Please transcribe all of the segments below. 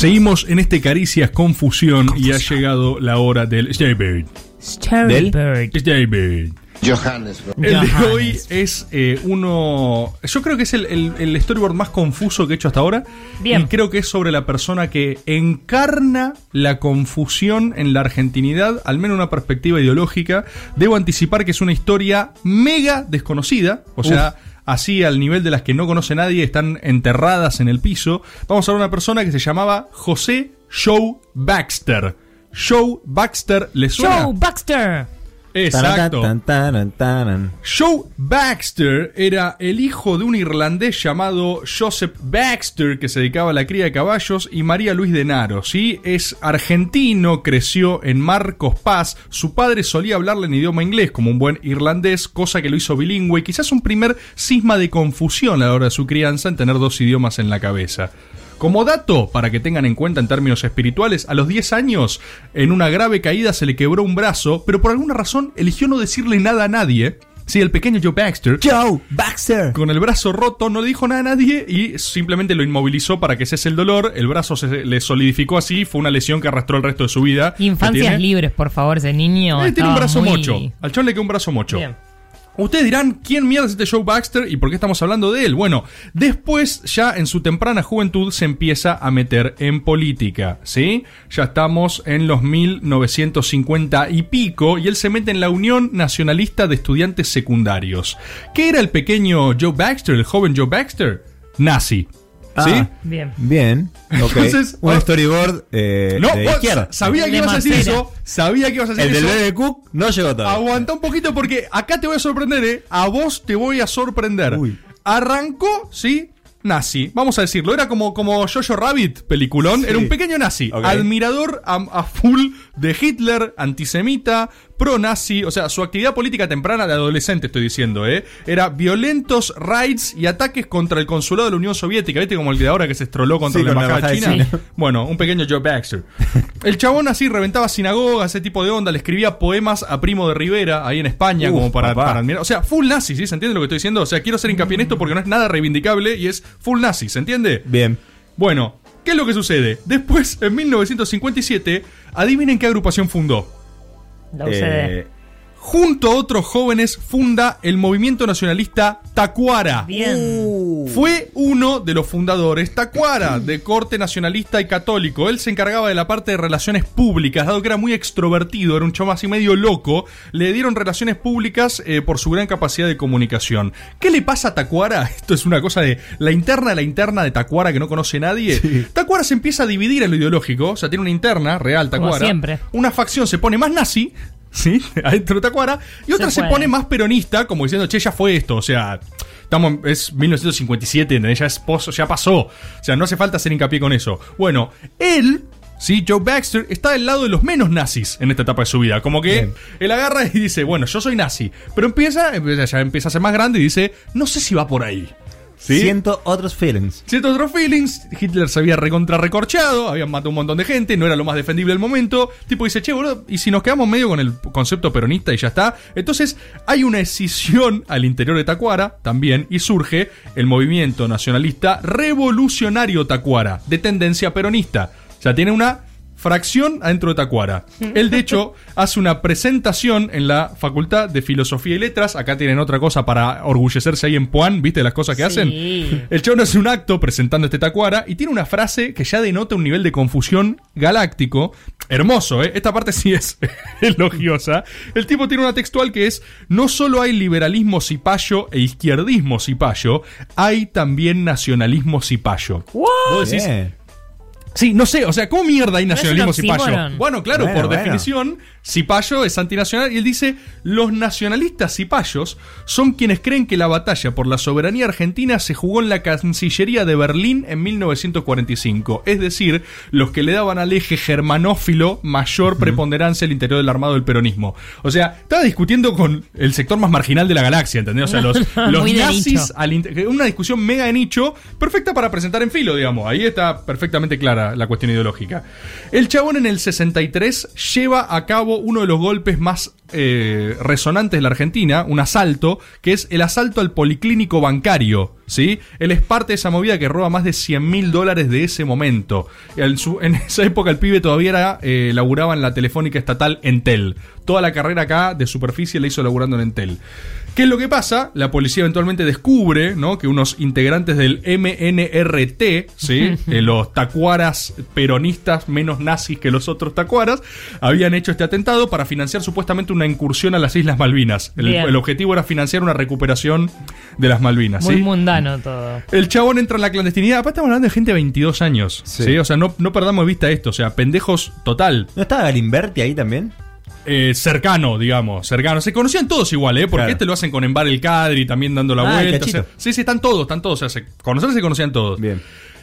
Seguimos en este Caricias Confusión y ha llegado la hora del Staybird. Staybird. Johannes. El de hoy es eh, uno. Yo creo que es el, el- el storyboard más confuso que he hecho hasta ahora. Bien. Y creo que es sobre la persona que encarna la confusión en la argentinidad, al menos una perspectiva ideológica. Debo anticipar que es una historia mega desconocida. O sea. Así al nivel de las que no conoce nadie, están enterradas en el piso. Vamos a ver una persona que se llamaba José Joe Baxter. Joe Baxter, ¿le suena? Joe Baxter. Exacto. Joe Baxter era el hijo de un irlandés llamado Joseph Baxter que se dedicaba a la cría de caballos y María Luis de Naro, ¿sí? Es argentino, creció en Marcos Paz, su padre solía hablarle en idioma inglés como un buen irlandés, cosa que lo hizo bilingüe, quizás un primer cisma de confusión a la hora de su crianza en tener dos idiomas en la cabeza. Como dato, para que tengan en cuenta en términos espirituales, a los 10 años, en una grave caída se le quebró un brazo, pero por alguna razón eligió no decirle nada a nadie. Sí, el pequeño Joe Baxter, Joe Baxter. con el brazo roto, no le dijo nada a nadie y simplemente lo inmovilizó para que cese el dolor. El brazo se le solidificó así, fue una lesión que arrastró el resto de su vida. ¿Qué Infancias libres, por favor, ese niño. Eh, tiene un brazo muy- mocho. Al chon le quedó un brazo mocho. Bien. Ustedes dirán, ¿quién mierda es este Joe Baxter y por qué estamos hablando de él? Bueno, después, ya en su temprana juventud, se empieza a meter en política, ¿sí? Ya estamos en los 1950 y pico y él se mete en la Unión Nacionalista de Estudiantes Secundarios. ¿Qué era el pequeño Joe Baxter, el joven Joe Baxter? Nazi. ¿Sí? Ah, Bien. Bien. Ok. Entonces, un ah, storyboard eh, no, de izquierda. sabía que De ibas a decir eso. Sabía que ibas a decir El del eso. bebé Cook no llegó todavía. Aguanta un poquito porque acá te voy a sorprender, ¿eh? A vos te voy a sorprender. Uy. Arrancó, ¿sí? Nazi, vamos a decirlo, era como, como Jojo Rabbit, peliculón, era un pequeño nazi, admirador a, a full de Hitler, antisemita, pro-nazi, o sea, su actividad política temprana de adolescente, estoy diciendo, ¿eh? Era violentos raids y ataques contra el consulado de la Unión Soviética, ¿viste? Como el de ahora que se estroló contra Sí, la con la embajada de embajada China. Bueno, un pequeño Joe Baxter. El chabón así reventaba sinagogas, ese tipo de onda, le escribía poemas a Primo de Rivera, ahí en España, Uf, como para, para admirar. O sea, full nazi, ¿sí? ¿Se entiende lo que estoy diciendo? O sea, quiero hacer hincapié en esto porque no es nada reivindicable y es full nazi, ¿se entiende? Bien. Bueno, ¿qué es lo que sucede? Después, en 1957, adivinen qué agrupación fundó. La UCD. Eh, Junto a otros jóvenes funda el movimiento nacionalista Tacuara. Bien. Uh. Fue uno de los fundadores, Tacuara, de corte nacionalista y católico. Él se encargaba de la parte de relaciones públicas, dado que era muy extrovertido, era un chamo así medio loco. Le dieron relaciones públicas eh, por su gran capacidad de comunicación. ¿Qué le pasa a Tacuara? Esto es una cosa de la interna de la interna de Tacuara que no conoce nadie. Tacuara se empieza a dividir en lo ideológico, o sea, tiene una interna real, Como Tacuara. siempre. Una facción se pone más nazi. ¿Sí? Adentro de Tacuara. Y otra Se se, pone más peronista, como diciendo, che, ya fue esto. O sea, estamos, es 1957, ¿entendés? Ya, es pozo, ya pasó. O sea, no hace falta hacer hincapié con eso. Bueno, él, sí, Joe Baxter, está del lado de los menos nazis en esta etapa de su vida. Como que Bien. él agarra y dice, bueno, yo soy nazi. Pero empieza, empieza- ya empieza a ser más grande y dice, no sé si va por ahí. ¿Sí? Siento otros feelings. Ciertos otros feelings, Hitler se había recontra recorchado, habían matado un montón de gente, no era lo más defendible del momento. Tipo dice, che, boludo, y si nos quedamos medio con el concepto peronista y ya está. Entonces hay una escisión al interior de Tacuara también y surge el movimiento nacionalista revolucionario Tacuara, de tendencia peronista. O sea, tiene una fracción adentro de Tacuara. Él, de hecho, hace una presentación en la Facultad de Filosofía y Letras. Acá tienen otra cosa para orgullecerse ahí en Puan, ¿viste las cosas que hacen? El chabón hace un acto presentando este Tacuara y tiene una frase que ya denota un nivel de confusión galáctico. Hermoso, ¿eh? Esta parte sí es elogiosa. El tipo tiene una textual que es: No solo hay liberalismo cipayo e izquierdismo cipayo, hay también nacionalismo cipayo. Vos decís. Sí, no sé, o sea, ¿cómo mierda hay nacionalismo cipayo? oxímoron. Bueno, claro, Bueno, por bueno. definición, cipayo es antinacional y él dice, los nacionalistas cipayos son quienes creen que la batalla por la soberanía argentina se jugó en la Cancillería de Berlín en 1945, es decir, los que le daban al eje germanófilo mayor preponderancia al interior del armado del peronismo. O sea, estaba discutiendo con el sector más marginal de la galaxia, ¿entendés? O sea, los, nazis al una discusión mega de nicho, perfecta para presentar en filo, digamos. Ahí está perfectamente clara la cuestión ideológica. El chabón en el 63 lleva a cabo uno de los golpes más eh, resonantes de la Argentina, un asalto, que es el asalto al policlínico bancario. ¿Sí? Él es parte de esa movida que roba más de 100 mil dólares de ese momento. En, su- en esa época el pibe todavía era, eh, laburaba en la telefónica estatal Entel. Toda la carrera acá de superficie la hizo laburando en Entel. ¿Qué es lo que pasa? La policía eventualmente descubre ¿no? que unos integrantes del MNRT, ¿sí? Eh, los tacuaras peronistas menos nazis que los otros tacuaras, habían hecho este atentado para financiar supuestamente una incursión a las Islas Malvinas. El, objetivo era financiar una recuperación de las Malvinas. Muy ¿sí? mundano todo. El chabón entra en la clandestinidad. Aparte estamos hablando de gente de 22 años. Sí. Sí. O sea, no, no perdamos de vista esto. O sea, pendejos total. ¿No estaba Galimberti ahí también? Eh, cercano, digamos, cercano. Se conocían todos igual, ¿eh? Porque Claro. este lo hacen con Embar el Cadri, también dando la Ah, el vuelta. o sea, cachito. sí, sí, están todos, están todos. O sea, se, conocerse se conocían todos. Bien.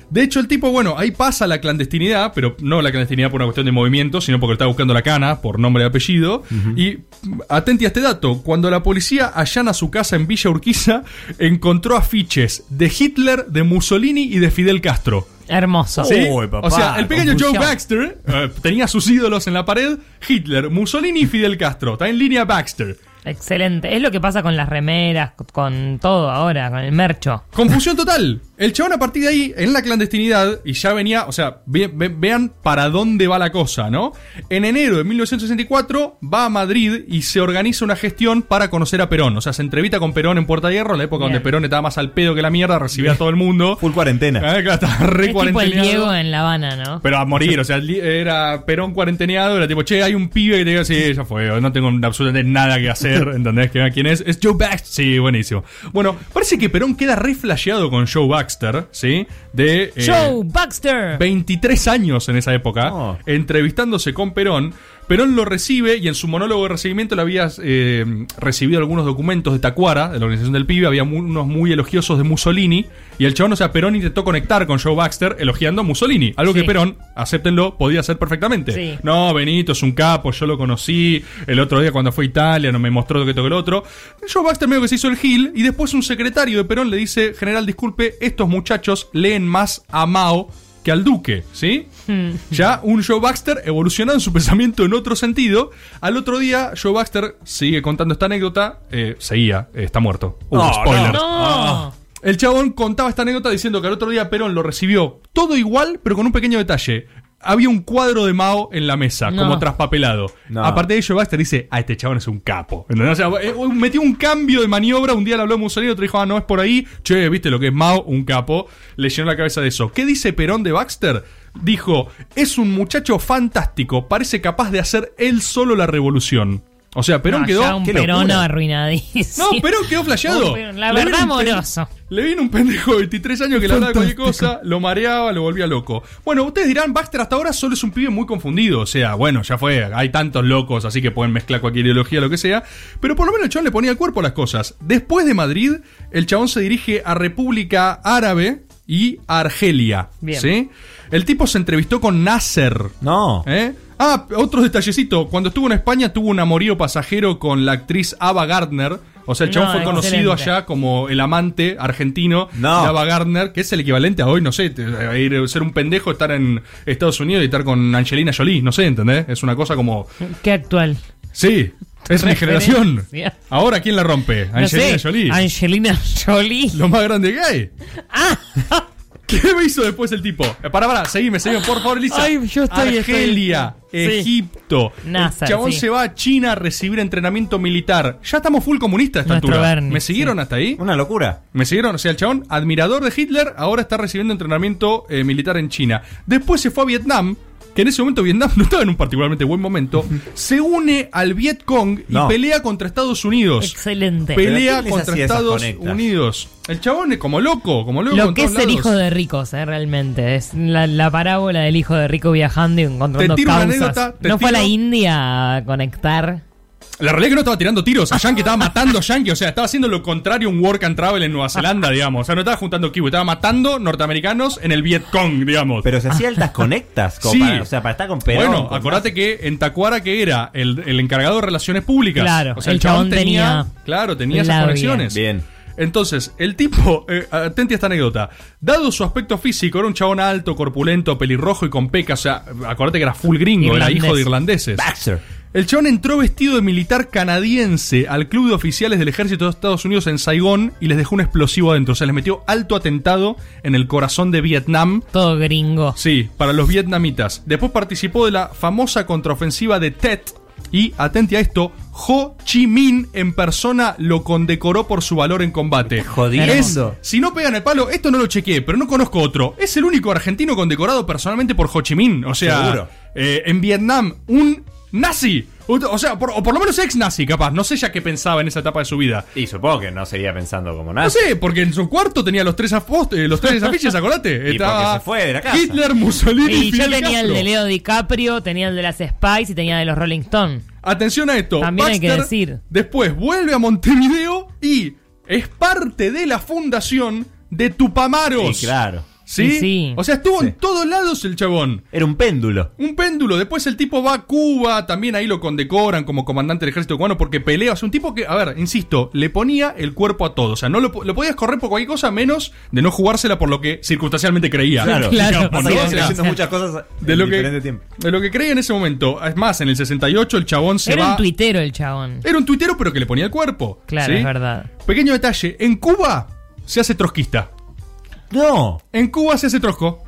De hecho, el tipo, bueno, ahí pasa la clandestinidad, pero no la clandestinidad por una cuestión de movimiento, sino porque estaba buscando la cana por nombre y apellido. Y atenti a este dato: cuando la policía allana su casa en Villa Urquiza, encontró afiches de Hitler, de Mussolini y de Fidel Castro. Hermoso. ¿Sí? Uy, papá, o sea, el pequeño Joe. Baxter eh, tenía sus ídolos en la pared: Hitler, Mussolini y Fidel Castro. Está en línea Baxter. Excelente. Es lo que pasa con las remeras, con todo ahora, con el mercho. Confusión total. El chabón a partir de ahí, en la clandestinidad, y ya venía, o sea, ve- ve- vean para dónde va la cosa, ¿no? En enero de 1964 va a Madrid y se organiza una gestión para conocer a Perón. O sea, se entrevista con Perón en Puerta de Hierro, en la época Bien. donde Perón estaba más al pedo que la mierda, recibía a todo el mundo. Full cuarentena. Ah, claro, estaba re Es tipo el. Diego en La Habana, ¿no? Pero a morir, o sea, era Perón cuarenteneado, era tipo, che, hay un pibe que te diga, sí, ya fue, no tengo absolutamente nada que hacer, ¿entendés? Que quién es, es Joe Baxter, sí, buenísimo. Bueno, parece que Perón queda re flasheado con Joe Baxter, ¿sí? De... eh, Joe Baxter. 23 años en esa época, Oh. entrevistándose con Perón. Perón lo recibe y en su monólogo de recibimiento le había eh, recibido algunos documentos de Tacuara, de la organización del pibe, había unos muy elogiosos de Mussolini, y el chabón, o sea, Perón intentó conectar con Joe Baxter elogiando a Mussolini, algo Sí. que Perón, acéptenlo, podía hacer perfectamente. Sí. No, Benito es un capo, yo lo conocí el otro día cuando fue a Italia, no me mostró que toque el otro. Joe Baxter medio que se hizo el gil, y después un secretario de Perón le dice, general, disculpe, estos muchachos leen más a Mao que al Duque, ¿sí? Ya un Joe Baxter evolucionado en su pensamiento en otro sentido. Al otro día, Joe Baxter sigue contando esta anécdota. eh, seguía, eh, está muerto. Uh, spoiler. No. El chabón contaba esta anécdota diciendo que al otro día Perón lo recibió todo igual, pero con un pequeño detalle. Había un cuadro de Mao en la mesa, No. como traspapelado. No. Aparte de ello, Baxter dice, ah, este chabón es un capo. ¿Entendés? O sea, eh, metió un cambio de maniobra, un día le habló a Mussolini, otro dijo, ah, no es por ahí. Che, viste lo que es Mao, un capo. Le llenó la cabeza de eso. ¿Qué dice Perón de Baxter? Dijo, es un muchacho fantástico, parece capaz de hacer él solo la revolución. O sea, Perón No, quedó... un qué Perón arruinadísimo. No, Perón quedó flasheado. Perón, la Le verdad, amoroso. Le vino un pendejo de 23 años que le hablaba de cualquier cosa, lo mareaba, lo volvía loco. Bueno, ustedes dirán, Baxter hasta ahora solo es un pibe muy confundido. O sea, bueno, ya fue, hay tantos locos, así que pueden mezclar cualquier ideología, lo que sea. Pero por lo menos el chabón le ponía el cuerpo a las cosas. Después de Madrid, el chabón se dirige a República Árabe y a Argelia. Bien. ¿Sí? El tipo se entrevistó con Nasser. No. ¿Eh? Ah, otro detallecito. Cuando estuvo en España tuvo un amorío pasajero con la actriz Ava Gardner. O sea, el chabón No, fue conocido excelente. allá como el amante argentino No. de Ava Gardner, que es el equivalente a hoy, no sé, te- a ir, ser un pendejo, estar en Estados Unidos y estar con Angelina Jolie, no sé, ¿entendés? Es una cosa como... Qué actual. Sí, es mi generación. Referencia. Ahora, ¿quién la rompe? No Angelina sé, Jolie. Angelina Jolie. Lo más grande que hay. ¿Qué me hizo después el tipo? Eh, Pará, pará, seguime, seguime, por favor, Elisa. Ay, yo estoy- Argelia, estoy- sí. Egipto. Nasser, el chabón sí. se va a China a recibir entrenamiento militar. Ya estamos full comunistas a esta Nuestro altura. Bernie, ¿Me siguieron sí. hasta ahí? Una locura. ¿Me siguieron? O sea, el chabón, admirador de Hitler, ahora está recibiendo entrenamiento eh, militar en China. Después se fue a Vietnam, que en ese momento Vietnam no estaba en un particularmente buen momento. se une al Viet Cong y No. pelea contra Estados Unidos. excelente. Pelea ¿Pero quién les contra Estados? Unidos. El chabón es como loco, como loco. Lo que es lados. hijo de ricos, eh, realmente. Es la, la parábola del hijo de rico viajando y encontrando Te tiro una causas. anécdota, te ¿No fue a la India a conectar? La realidad es que no estaba tirando tiros a Yankee, estaba matando a Yankee, o sea, estaba haciendo lo contrario a un work and travel en Nueva Zelanda, digamos. O sea, no estaba juntando kiwi, estaba matando norteamericanos en el Viet Cong, digamos. Pero se hacía altas conectas. como Sí. para- o sea, para estar con Perón. bueno, con- acordate que en Tacuara que era el, el encargado de relaciones públicas. Claro, o sea, el chabón tenía claro, tenía esas conexiones. Bien. Entonces, el tipo, eh, atente a esta anécdota, dado su aspecto físico, era un chabón alto, corpulento, pelirrojo y con pecas, o sea, acordate que era full gringo, era Irlandés. hijo de irlandeses. Baxter. El chabón entró vestido de militar canadiense al club de oficiales del ejército de Estados Unidos en Saigón y les dejó un explosivo adentro. O sea, les metió alto atentado en el corazón de Vietnam. Todo gringo. Sí, para los vietnamitas. Después participó de la famosa contraofensiva de Tet. Y, atente a esto, Ho Chi Minh en persona lo condecoró por su valor en combate. Jodiendo. Es, si no pegan el palo, esto no lo chequeé, pero no conozco otro. Es el único argentino condecorado personalmente por Ho Chi Minh. O sea, Seguro. eh, en Vietnam, un nazi. O sea, por- o por lo menos ex nazi, capaz. No sé ya qué pensaba en esa etapa de su vida. Y supongo que no seguía pensando como No nada. sé, porque en su cuarto tenía los tres, eh, los tres afiches, acordate. Y porque se fue de la casa. Hitler, Mussolini y Y Fidel tenía el de Leo DiCaprio, tenía el de las Spice y tenía el de los Rolling Stones. Atención a esto. También hay que decir. Después vuelve a Montevideo y es parte de la fundación de Tupamaros. Sí, claro. ¿Sí? Sí, sí. O sea, estuvo en todos lados el chabón. Era un péndulo. Un péndulo. Después el tipo va a Cuba. También ahí lo condecoran como comandante del ejército cubano porque pelea. O sea, un tipo que, a ver, insisto, le ponía el cuerpo a todo. O sea, no lo, lo podías correr por cualquier cosa menos de no jugársela por lo que circunstancialmente creía. Claro. Claro. De en lo, que, diferente tiempo. de lo que creía en ese momento. Es más, en el 68 el chabón se Era va. un tuitero el chabón. Era un tuitero, pero que le ponía el cuerpo. Claro, ¿sí? es verdad. Pequeño detalle: en Cuba se hace trotskista. No. En Cuba se hace trosco.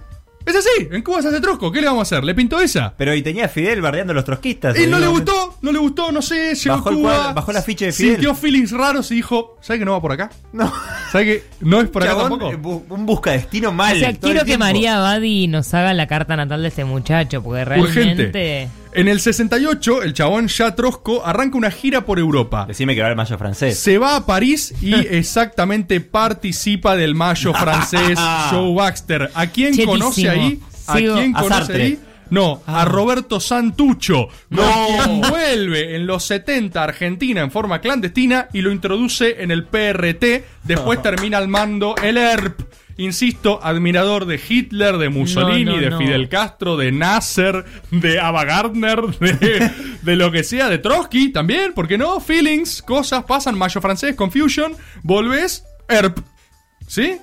Es así, en Cuba se hace trosco. ¿Qué le vamos a hacer? ¿Le pintó esa? Pero y tenía a Fidel bardeando a los trotskistas. Y no le gustó, no le gustó, no sé, llegó Bajó a el Cuba. cuadro- bajó la ficha de Fidel. Sintió feelings raros y dijo, ¿sabe que no va por acá? No. ¿Sabe que no es por acá Chabón, tampoco? eh, bu- un busca destino mal. O sea, todo el quiero que tiempo. María Abadi nos haga la carta natal de este muchacho, porque realmente. Urgente. En el 68, el chabón ya trosco arranca una gira por Europa. Decime que va el mayo francés. Se va a París y exactamente participa del mayo francés Joe Baxter. ¿A quién Chetísimo. conoce ahí? ¿A Sigo- quién A conoce Sartre. ahí? No, a Roberto Santucho. No. Quien vuelve en los 70 a Argentina en forma clandestina y lo introduce en el PRT. Después termina al mando el ERP. Insisto, admirador de Hitler, de Mussolini, No, no, de no. Fidel Castro, de Nasser, de Ava Gardner, de, de lo que sea, de Trotsky también, ¿por qué no? Feelings, cosas pasan, Mayo francés, Confusion, volvés, ERP. ¿Sí?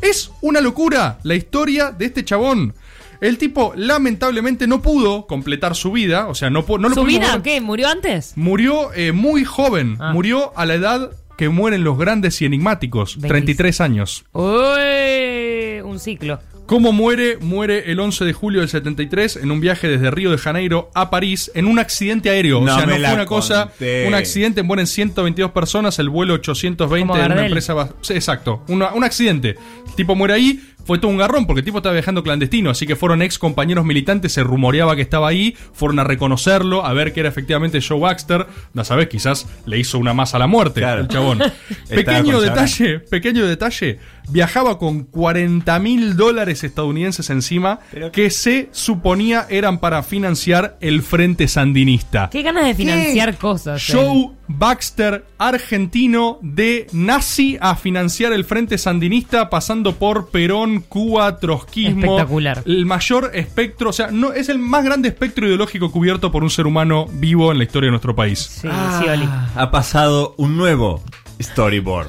Es una locura la historia de este chabón. El tipo lamentablemente no pudo completar su vida, o sea, no, no lo ¿Su vida ver. qué? ¿Murió antes? Murió eh, muy joven, Ah. murió a la edad que mueren los grandes y enigmáticos, 26. 33 años. Uy, un ciclo. ¿Cómo muere? Muere el 11 de julio del 73 en un viaje desde Río de Janeiro a París en un accidente aéreo. No o sea, no fue una cosa, un accidente, mueren 122 personas, el vuelo 820 Como de una empresa... exacto, una- un accidente. El tipo muere ahí, fue todo un garrón porque el tipo estaba viajando clandestino, así que fueron ex compañeros militantes, se rumoreaba que estaba ahí, fueron a reconocerlo, a ver que era efectivamente Joe Baxter, no sabes, quizás le hizo una más a la muerte Claro. el chabón. Pequeño detalle, pequeño detalle, viajaba con 40 mil dólares estadounidenses encima Pero- que se suponía eran para financiar el Frente Sandinista. Qué ganas de financiar cosas. eh. Joe Baxter, argentino, de nazi a financiar el Frente Sandinista, pasando por Perón, Cuba, trotskismo. Espectacular. El mayor espectro, o sea, no, es el más grande espectro ideológico cubierto por un ser humano vivo en la historia de nuestro país. Sí, sí, Oli. Ha pasado un nuevo storyboard.